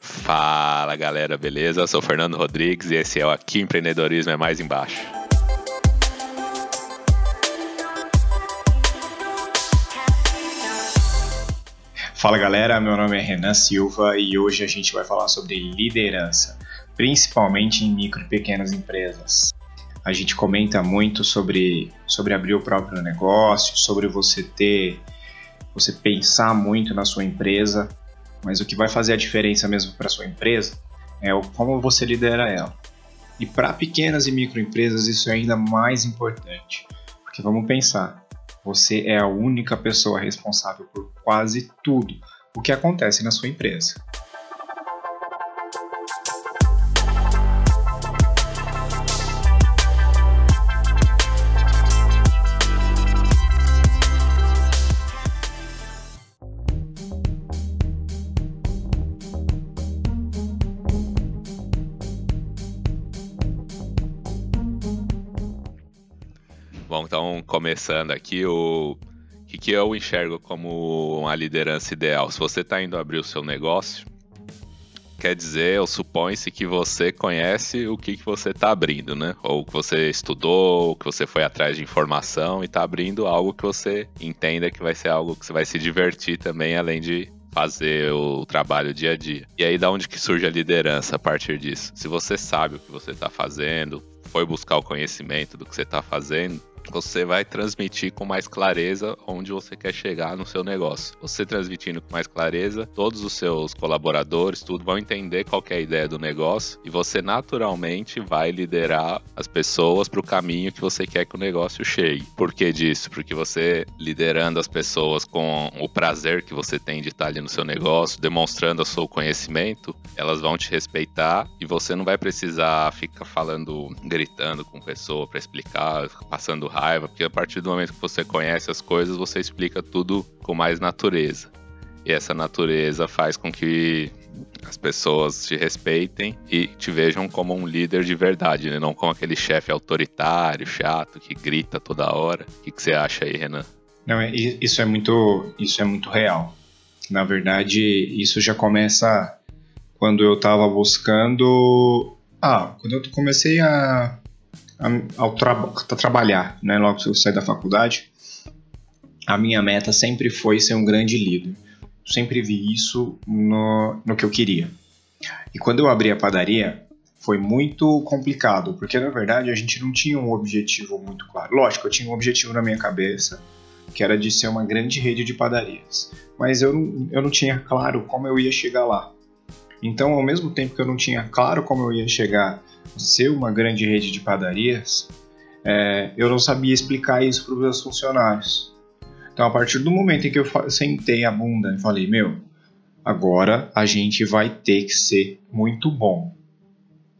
Fala galera, beleza? Eu sou Fernando Rodrigues e esse é o Aqui Empreendedorismo é Mais Embaixo. Fala galera, meu nome é Renan Silva e hoje a gente vai falar sobre liderança, principalmente em micro e pequenas empresas. A gente comenta muito sobre, sobre abrir o próprio negócio, sobre você ter, você pensar muito na sua empresa, mas o que vai fazer a diferença mesmo para sua empresa é o como você lidera ela. E para pequenas e microempresas isso é ainda mais importante, porque vamos pensar, você é a única pessoa responsável por quase tudo o que acontece na sua empresa. Começando aqui, o que, que eu enxergo como uma liderança ideal? Se você está indo abrir o seu negócio, quer dizer, ou supõe-se que você conhece o que, que você está abrindo, né? Ou que você estudou, ou que você foi atrás de informação e está abrindo algo que você entenda que vai ser algo que você vai se divertir também, além de fazer o trabalho dia a dia. E aí da onde que surge a liderança a partir disso? Se você sabe o que você está fazendo, foi buscar o conhecimento do que você está fazendo, você vai transmitir com mais clareza onde você quer chegar no seu negócio. Você transmitindo com mais clareza, todos os seus colaboradores, tudo vão entender qual é a ideia do negócio e você naturalmente vai liderar as pessoas para o caminho que você quer que o negócio chegue. Por que disso? Porque você liderando as pessoas com o prazer que você tem de estar ali no seu negócio, demonstrando o seu conhecimento, elas vão te respeitar e você não vai precisar ficar falando, gritando com pessoa para explicar, passando raiva, porque a partir do momento que você conhece as coisas, você explica tudo com mais natureza. E essa natureza faz com que as pessoas te respeitem e te vejam como um líder de verdade, né? não como aquele chefe autoritário, chato, que grita toda hora. O que, que você acha aí, Renan? Não, é, isso é muito, isso é muito real. Na verdade, isso já começa quando eu estava buscando. Ah, quando eu comecei a ao tra trabalhar, né, logo que eu saí da faculdade, a minha meta sempre foi ser um grande líder. sempre vi isso no, no que eu queria. E quando eu abri a padaria, foi muito complicado, porque na verdade a gente não tinha um objetivo muito claro. Lógico, eu tinha um objetivo na minha cabeça, que era de ser uma grande rede de padarias, mas eu eu não tinha claro como eu ia chegar lá. Então, ao mesmo tempo que eu não tinha claro como eu ia chegar ser uma grande rede de padarias, é, eu não sabia explicar isso para os meus funcionários. Então, a partir do momento em que eu sentei a bunda e falei, meu, agora a gente vai ter que ser muito bom.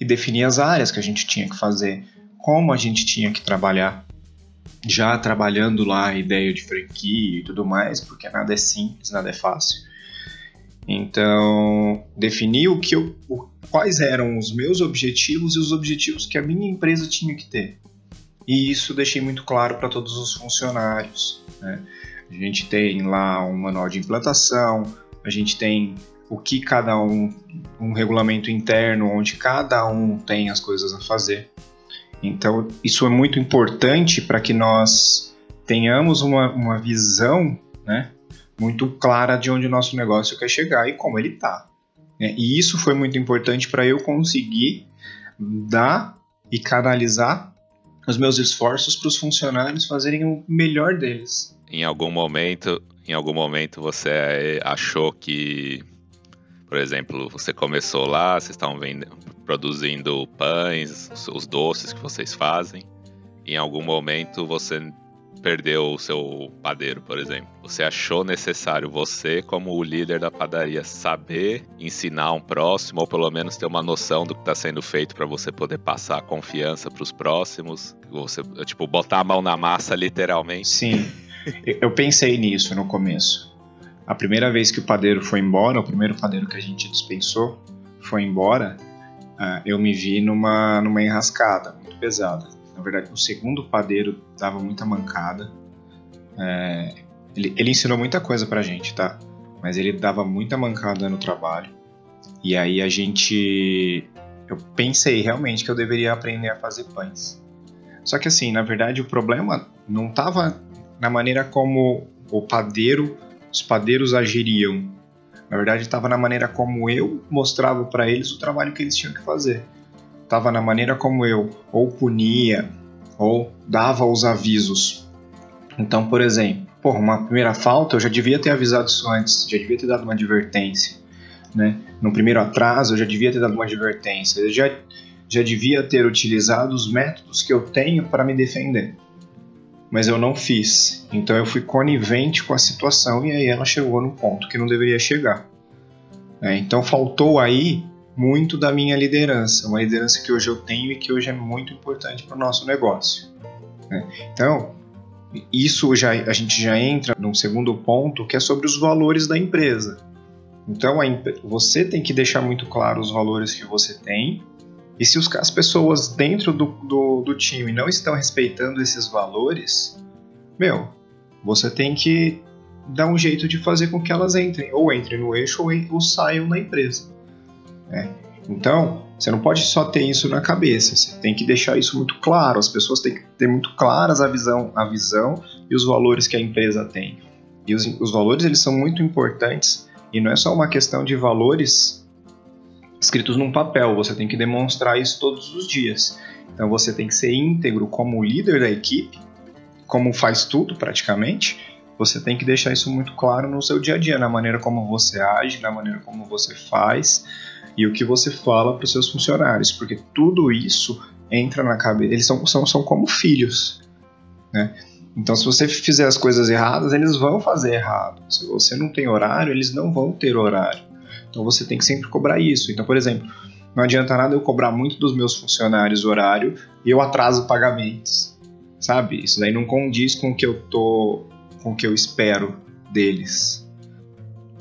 E definir as áreas que a gente tinha que fazer, como a gente tinha que trabalhar. Já trabalhando lá a ideia de franquia e tudo mais, porque nada é simples, nada é fácil. Então, definir o que eu, o, quais eram os meus objetivos e os objetivos que a minha empresa tinha que ter. E isso deixei muito claro para todos os funcionários. Né? A gente tem lá um manual de implantação, a gente tem o que cada um, um regulamento interno, onde cada um tem as coisas a fazer. Então, isso é muito importante para que nós tenhamos uma, uma visão né, muito clara de onde o nosso negócio quer chegar e como ele está. Né? E isso foi muito importante para eu conseguir dar e canalizar os meus esforços para os funcionários fazerem o melhor deles. Em algum momento, em algum momento você achou que, por exemplo, você começou lá, vocês estavam vendendo, produzindo pães, os doces que vocês fazem. Em algum momento você perdeu o seu padeiro, por exemplo. Você achou necessário você, como o líder da padaria, saber ensinar um próximo, ou pelo menos ter uma noção do que está sendo feito para você poder passar confiança para os próximos? Você, tipo, botar a mão na massa, literalmente? Sim, eu pensei nisso no começo. A primeira vez que o padeiro foi embora, o primeiro padeiro que a gente dispensou foi embora, ah, eu me vi numa, numa enrascada muito pesada na verdade, o segundo padeiro dava muita mancada. É, ele, ele ensinou muita coisa pra gente, tá? Mas ele dava muita mancada no trabalho. E aí a gente. Eu pensei realmente que eu deveria aprender a fazer pães. Só que assim, na verdade, o problema não estava na maneira como o padeiro, os padeiros agiriam. Na verdade, estava na maneira como eu mostrava para eles o trabalho que eles tinham que fazer. Estava na maneira como eu ou punia ou dava os avisos. Então, por exemplo, porra, uma primeira falta eu já devia ter avisado isso antes, já devia ter dado uma advertência. Né? No primeiro atraso eu já devia ter dado uma advertência. Eu já já devia ter utilizado os métodos que eu tenho para me defender. Mas eu não fiz. Então eu fui conivente com a situação e aí ela chegou no ponto que não deveria chegar. É, então faltou aí muito da minha liderança, uma liderança que hoje eu tenho e que hoje é muito importante para o nosso negócio. É, então, isso já a gente já entra num segundo ponto que é sobre os valores da empresa. Então, a, você tem que deixar muito claro os valores que você tem e se os, as pessoas dentro do, do, do time não estão respeitando esses valores, meu, você tem que dar um jeito de fazer com que elas entrem, ou entrem no eixo ou, ou saiam da empresa. Né? Então, você não pode só ter isso na cabeça, você tem que deixar isso muito claro, as pessoas têm que ter muito claras a visão, a visão e os valores que a empresa tem. E os, os valores eles são muito importantes e não é só uma questão de valores escritos num papel, você tem que demonstrar isso todos os dias. Então você tem que ser íntegro como líder da equipe, como faz tudo praticamente. Você tem que deixar isso muito claro no seu dia a dia, na maneira como você age, na maneira como você faz e o que você fala para os seus funcionários, porque tudo isso entra na cabeça. Eles são, são, são como filhos, né? Então, se você fizer as coisas erradas, eles vão fazer errado. Se você não tem horário, eles não vão ter horário. Então você tem que sempre cobrar isso. Então, por exemplo, não adianta nada eu cobrar muito dos meus funcionários horário e eu atraso pagamentos. Sabe? Isso daí não condiz com o que eu tô. Com o que eu espero deles.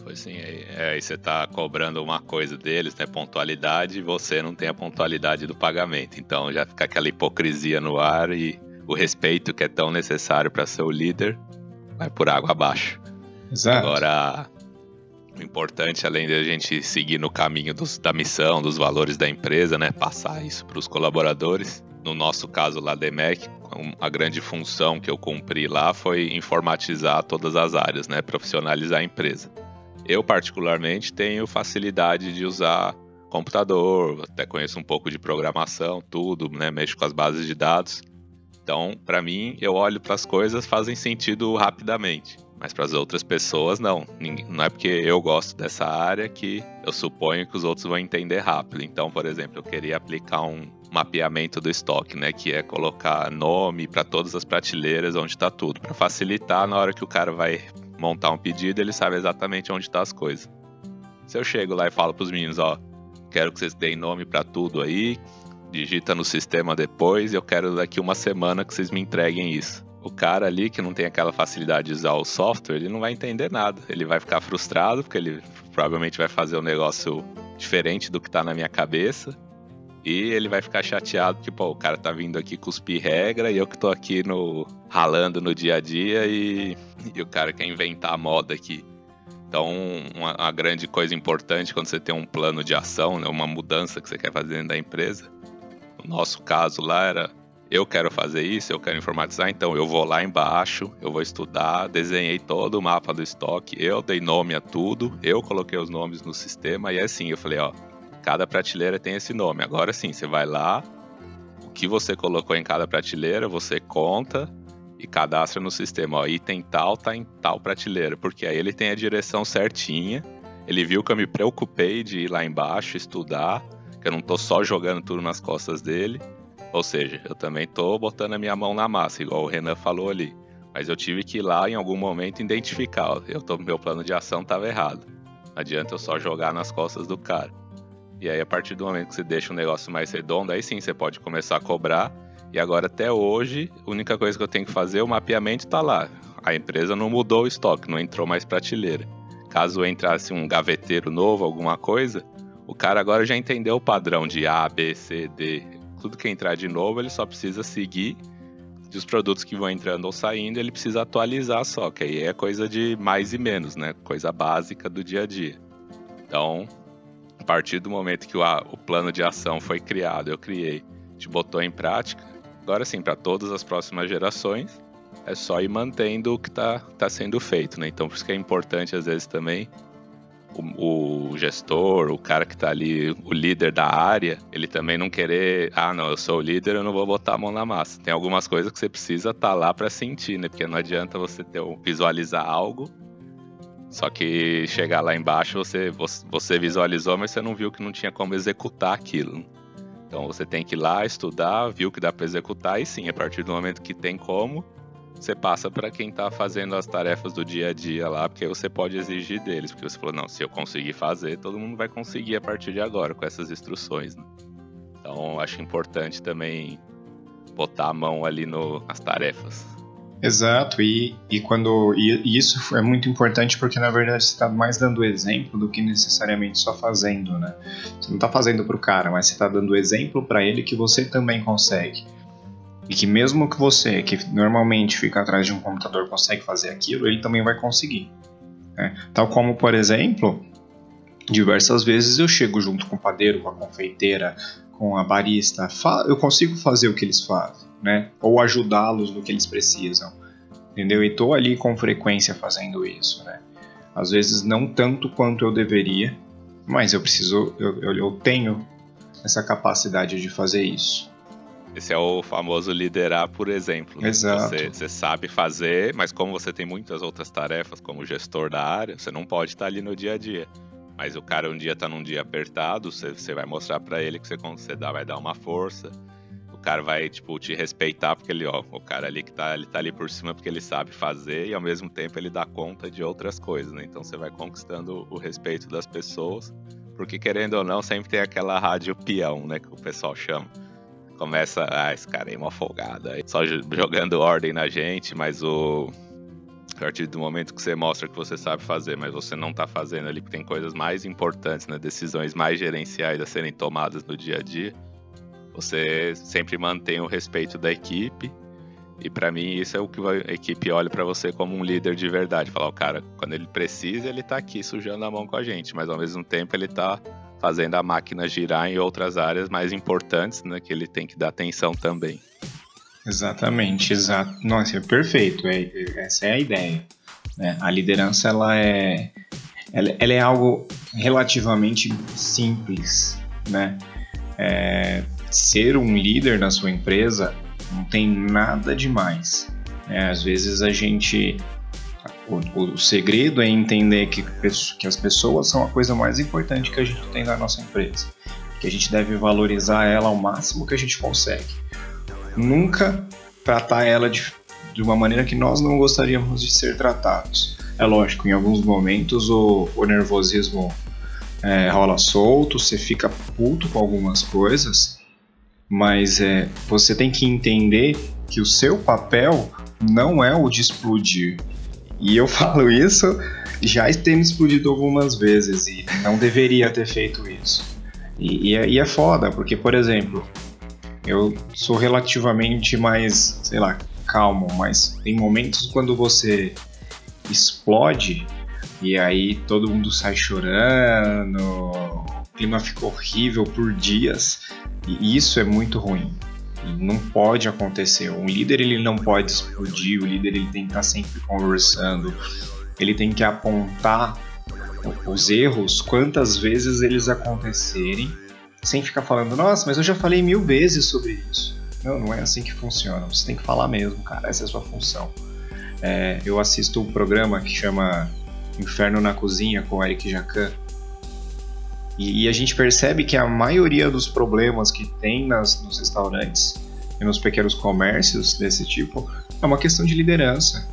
Pois sim, é, aí você tá cobrando uma coisa deles, né? Pontualidade, e você não tem a pontualidade do pagamento. Então já fica aquela hipocrisia no ar e o respeito que é tão necessário para ser o líder vai por água abaixo. Exato. Agora, o importante, além de a gente seguir no caminho dos, da missão, dos valores da empresa, né, passar isso para os colaboradores. No nosso caso lá da EMEC, a grande função que eu cumpri lá foi informatizar todas as áreas, né, profissionalizar a empresa. Eu, particularmente, tenho facilidade de usar computador, até conheço um pouco de programação, tudo, né, mexo com as bases de dados. Então, para mim, eu olho para as coisas fazem sentido rapidamente. Mas para as outras pessoas, não. Não é porque eu gosto dessa área que eu suponho que os outros vão entender rápido. Então, por exemplo, eu queria aplicar um mapeamento do estoque, né? Que é colocar nome para todas as prateleiras onde está tudo, para facilitar na hora que o cara vai montar um pedido, ele sabe exatamente onde estão tá as coisas. Se eu chego lá e falo para os meninos, ó, quero que vocês deem nome para tudo aí, digita no sistema depois, e eu quero daqui uma semana que vocês me entreguem isso o cara ali que não tem aquela facilidade de usar o software, ele não vai entender nada. Ele vai ficar frustrado porque ele provavelmente vai fazer um negócio diferente do que tá na minha cabeça. E ele vai ficar chateado porque, pô, o cara tá vindo aqui cuspir regra e eu que tô aqui no ralando no dia a dia e, e o cara quer inventar a moda aqui. Então, uma, uma, grande coisa importante quando você tem um plano de ação, né, uma mudança que você quer fazer dentro da empresa. No nosso caso lá era eu quero fazer isso, eu quero informatizar, então eu vou lá embaixo, eu vou estudar, desenhei todo o mapa do estoque, eu dei nome a tudo, eu coloquei os nomes no sistema e é assim, eu falei, ó, cada prateleira tem esse nome. Agora sim, você vai lá, o que você colocou em cada prateleira, você conta e cadastra no sistema, ó, item tal tá em tal prateleira, porque aí ele tem a direção certinha. Ele viu que eu me preocupei de ir lá embaixo estudar, que eu não tô só jogando tudo nas costas dele. Ou seja, eu também tô botando a minha mão na massa, igual o Renan falou ali. Mas eu tive que ir lá em algum momento identificar, eu tô, meu plano de ação estava errado. Não adianta eu só jogar nas costas do cara. E aí, a partir do momento que você deixa o negócio mais redondo, aí sim você pode começar a cobrar. E agora, até hoje, a única coisa que eu tenho que fazer, o mapeamento está lá. A empresa não mudou o estoque, não entrou mais prateleira. Caso entrasse um gaveteiro novo, alguma coisa, o cara agora já entendeu o padrão de A, B, C, D tudo que entrar de novo, ele só precisa seguir E os produtos que vão entrando ou saindo, ele precisa atualizar só, que aí é coisa de mais e menos, né? Coisa básica do dia a dia. Então, a partir do momento que o, o plano de ação foi criado, eu criei, a gente botou em prática, agora sim, para todas as próximas gerações, é só ir mantendo o que está tá sendo feito, né? Então, por isso que é importante, às vezes, também o, o gestor, o cara que está ali, o líder da área, ele também não querer, ah, não, eu sou o líder, eu não vou botar a mão na massa. Tem algumas coisas que você precisa estar tá lá para sentir, né? Porque não adianta você ter visualizar algo, só que chegar lá embaixo você, você visualizou, mas você não viu que não tinha como executar aquilo. Então você tem que ir lá estudar, viu que dá para executar e sim, a partir do momento que tem como, você passa para quem está fazendo as tarefas do dia a dia lá, porque você pode exigir deles, porque você falou, não, se eu conseguir fazer, todo mundo vai conseguir a partir de agora com essas instruções. Né? Então, acho importante também botar a mão ali no, nas tarefas. Exato, e, e quando e isso é muito importante porque na verdade você está mais dando exemplo do que necessariamente só fazendo, né? Você não está fazendo para o cara, mas você está dando exemplo para ele que você também consegue. E que mesmo que você, que normalmente fica atrás de um computador, consegue fazer aquilo, ele também vai conseguir. Né? Tal como, por exemplo, diversas vezes eu chego junto com o padeiro, com a confeiteira, com a barista, eu consigo fazer o que eles fazem, né? Ou ajudá-los no que eles precisam, entendeu? E estou ali com frequência fazendo isso, né? Às vezes não tanto quanto eu deveria, mas eu preciso, eu, eu, eu tenho essa capacidade de fazer isso. Esse é o famoso liderar por exemplo. Né? Exato. Você, você, sabe fazer, mas como você tem muitas outras tarefas, como gestor da área, você não pode estar ali no dia a dia. Mas o cara um dia tá num dia apertado, você, você vai mostrar para ele que você, você dá, vai dar uma força. Cara vai, tipo, te respeitar porque ele, ó, o cara ali que tá, ele tá ali por cima porque ele sabe fazer e ao mesmo tempo ele dá conta de outras coisas, né? Então você vai conquistando o respeito das pessoas, porque querendo ou não, sempre tem aquela rádio peão, né, que o pessoal chama começa, ah, esse cara aí é uma folgada, só jogando ordem na gente, mas o a partir do momento que você mostra que você sabe fazer, mas você não está fazendo ali, porque tem coisas mais importantes, né, decisões mais gerenciais a serem tomadas no dia a dia, você sempre mantém o respeito da equipe. E para mim isso é o que a equipe olha para você como um líder de verdade, falar, o cara, quando ele precisa, ele está aqui sujando a mão com a gente, mas ao mesmo tempo ele está fazendo a máquina girar em outras áreas mais importantes, né, que ele tem que dar atenção também. Exatamente, exato. Nossa, é perfeito. É, essa é a ideia. Né? A liderança ela é, ela, ela, é algo relativamente simples, né? É, ser um líder na sua empresa não tem nada demais. Né? Às vezes a gente o, o, segredo é entender que, que as pessoas são a coisa mais importante que a gente tem na nossa empresa. Que a gente deve valorizar ela ao máximo que a gente consegue. Nunca tratar ela de, de uma maneira que nós não gostaríamos de ser tratados. É lógico, em alguns momentos o, o nervosismo é, rola solto, você fica puto com algumas coisas, mas é, você tem que entender que o seu papel não é o de explodir, e eu falo isso já tendo explodido algumas vezes e não deveria ter feito isso. E, e, é, e é foda, porque, por exemplo, eu sou relativamente mais, sei lá, calmo, mas tem momentos quando você explode e aí todo mundo sai chorando, clima fica horrível por dias e isso é muito ruim não pode acontecer. Um líder ele não pode explodir, o líder ele tem que estar sempre conversando, ele tem que apontar os erros quantas vezes eles acontecerem, sem ficar falando, nossa, mas eu já falei mil vezes sobre isso. Não, não é assim que funciona. Você tem que falar mesmo, cara. Essa é a sua função. É, eu assisto um programa que chama Inferno na Cozinha com Eric Jacan. E, e, a gente percebe que a maioria dos problemas que tem nas, nos restaurantes e nos pequenos comércios desse tipo é uma questão de liderança.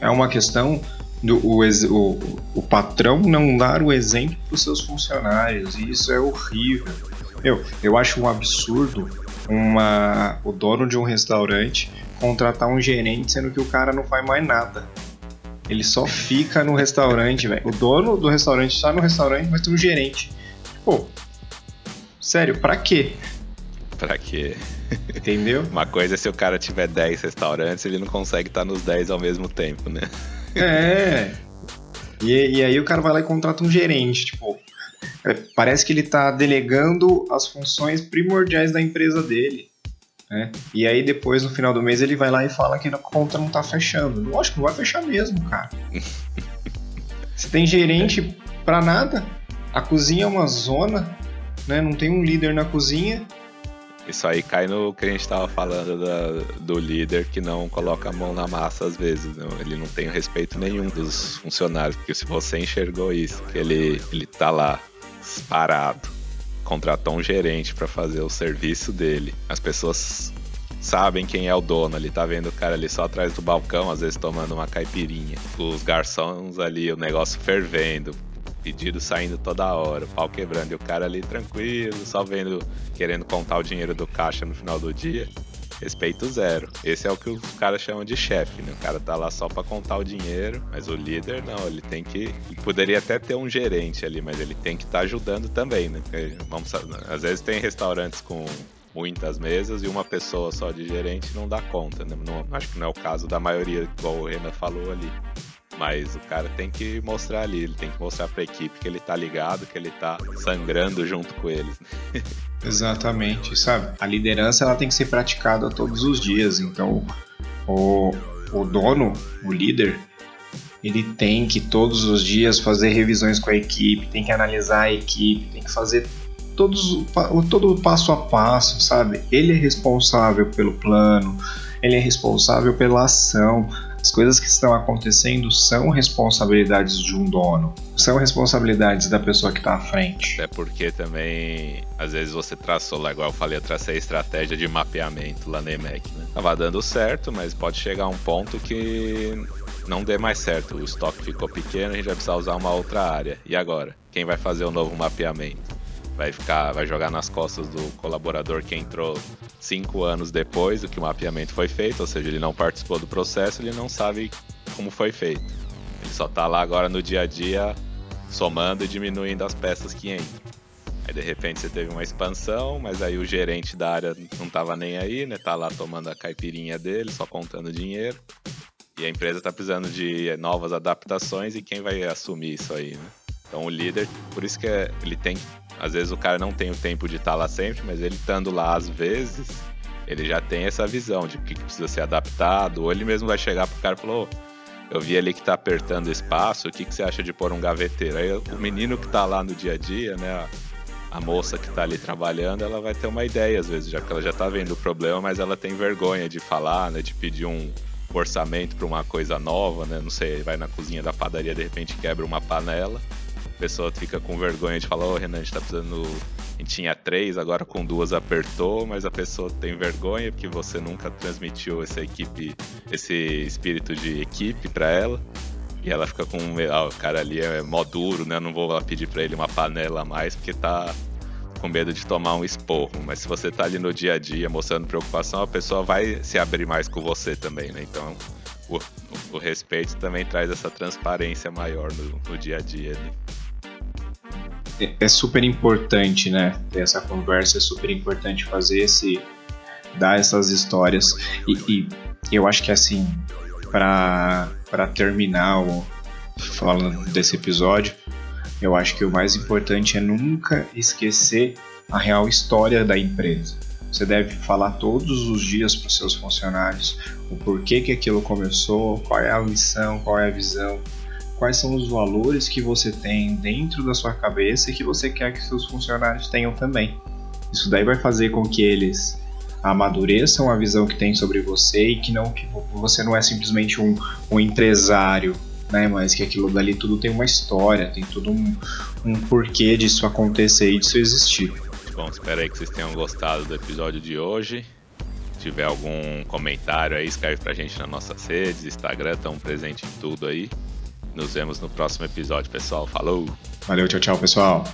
É uma questão do o, o, o patrão não dar o exemplo para os seus funcionários. E isso é horrível. Eu, eu acho um absurdo uma, o dono de um restaurante contratar um gerente sendo que o cara não faz mais nada. Ele só fica no restaurante, velho. O dono do restaurante está no restaurante, mas tem um gerente. Pô, sério, pra quê? Pra quê? Entendeu? Uma coisa é se o cara tiver 10 restaurantes, ele não consegue estar nos 10 ao mesmo tempo, né? É. E, e aí o cara vai lá e contrata um gerente, tipo, é, parece que ele está delegando as funções primordiais da empresa dele. Né? E aí depois, no final do mês, ele vai lá e fala que a conta não está fechando. Lógico, não vai fechar mesmo, cara. Você tem gerente para nada. A cozinha é uma zona, né? Não tem um líder na cozinha. Isso aí cai no que a gente estava falando da, do líder que não coloca a mão na massa às vezes. Não? Ele não tem respeito nenhum dos funcionários, porque se você enxergou isso, que ele, ele tá lá parado, contratou um gerente para fazer o serviço dele. As pessoas sabem quem é o dono, ele tá vendo o cara ali só atrás do balcão, às vezes tomando uma caipirinha. Os garçons ali, o negócio fervendo, pedido saindo toda hora, o pau quebrando, e o cara ali tranquilo, só vendo, querendo contar o dinheiro do caixa no final do dia. Respeito zero. Esse é o que os caras chamam de chefe, né? O cara tá lá só para contar o dinheiro, mas o líder não, ele tem que. Poderia até ter um gerente ali, mas ele tem que estar tá ajudando também, né? Porque, vamos, às vezes tem restaurantes com muitas mesas e uma pessoa só de gerente não dá conta, né? Não, acho que não é o caso da maioria, igual o Renan falou ali. Mas o cara tem que mostrar ali, ele tem que mostrar pra equipe que ele tá ligado, que ele tá sangrando junto com eles. Exatamente, sabe? A liderança ela tem que ser praticada todos os dias, então o, o dono, o líder, ele tem que todos os dias fazer revisões com a equipe, tem que analisar a equipe, tem que fazer todos, todo o passo a passo, sabe? Ele é responsável pelo plano, ele é responsável pela ação. As coisas que estão acontecendo são responsabilidades de um dono, são responsabilidades da pessoa que está à frente. É porque também, às vezes você traçou lá, igual eu falei, eu tracei a estratégia de mapeamento lá na EMEC, né? Tava dando certo, mas pode chegar a um ponto que não dê mais certo. O estoque ficou pequeno, a gente vai precisar usar uma outra área. E agora? Quem vai fazer o novo mapeamento? Vai ficar, vai jogar nas costas do colaborador que entrou cinco anos depois do que o mapeamento foi feito, ou seja, ele não participou do processo, ele não sabe como foi feito. Ele só está lá agora no dia a dia somando e diminuindo as peças que entram. Aí de repente você teve uma expansão, mas aí o gerente da área não estava nem aí, né? Tá lá tomando a caipirinha dele, só contando dinheiro. E a empresa está precisando de novas adaptações e quem vai assumir isso aí, né? Então o líder, por isso que é, ele tem às vezes o cara não tem o tempo de estar lá sempre, mas ele estando lá às vezes, ele já tem essa visão de que precisa ser adaptado, ou ele mesmo vai chegar pro cara e falar, eu vi ali que tá apertando espaço, o que, que você acha de pôr um gaveteiro? Aí o menino que tá lá no dia a dia, né, a moça que tá ali trabalhando, ela vai ter uma ideia às vezes, já que ela já tá vendo o problema, mas ela tem vergonha de falar, né, de pedir um orçamento para uma coisa nova, né, não sei, vai na cozinha da padaria, de repente quebra uma panela, pessoa fica com vergonha de falar, ô oh, Renan, a gente tá precisando. A gente tinha três, agora com duas apertou, mas a pessoa tem vergonha porque você nunca transmitiu essa equipe, esse espírito de equipe para ela. E ela fica com. Ah, o cara ali é mó duro, né? Não vou pedir pra ele uma panela a mais porque tá com medo de tomar um esporro. Mas se você tá ali no dia a dia mostrando preocupação, a pessoa vai se abrir mais com você também, né? Então o, o respeito também traz essa transparência maior no, no dia a dia ali. É, é super importante, né? Ter essa conversa, é super importante fazer esse. dar essas histórias. E, e eu acho que assim, para terminar o, falando desse episódio, eu acho que o mais importante é nunca esquecer a real história da empresa. Você deve falar todos os dias para os seus funcionários o porquê que aquilo começou, qual é a missão, qual é a visão, quais são os valores que você tem dentro da sua cabeça e que você quer que seus funcionários tenham também. Isso daí vai fazer com que eles amadureçam a visão que tem sobre você e que não que você não é simplesmente um, um empresário, né? Mas que aquilo dali tudo tem uma história, tem tudo um, um porquê disso acontecer e disso existir. Bom, espero aí que vocês tenham gostado do episódio de hoje. Se tiver algum comentário aí, escreve pra gente nas nossas redes, Instagram, estão presente em tudo aí. Nos vemos no próximo episódio, pessoal. Falou! Valeu, tchau, tchau, pessoal!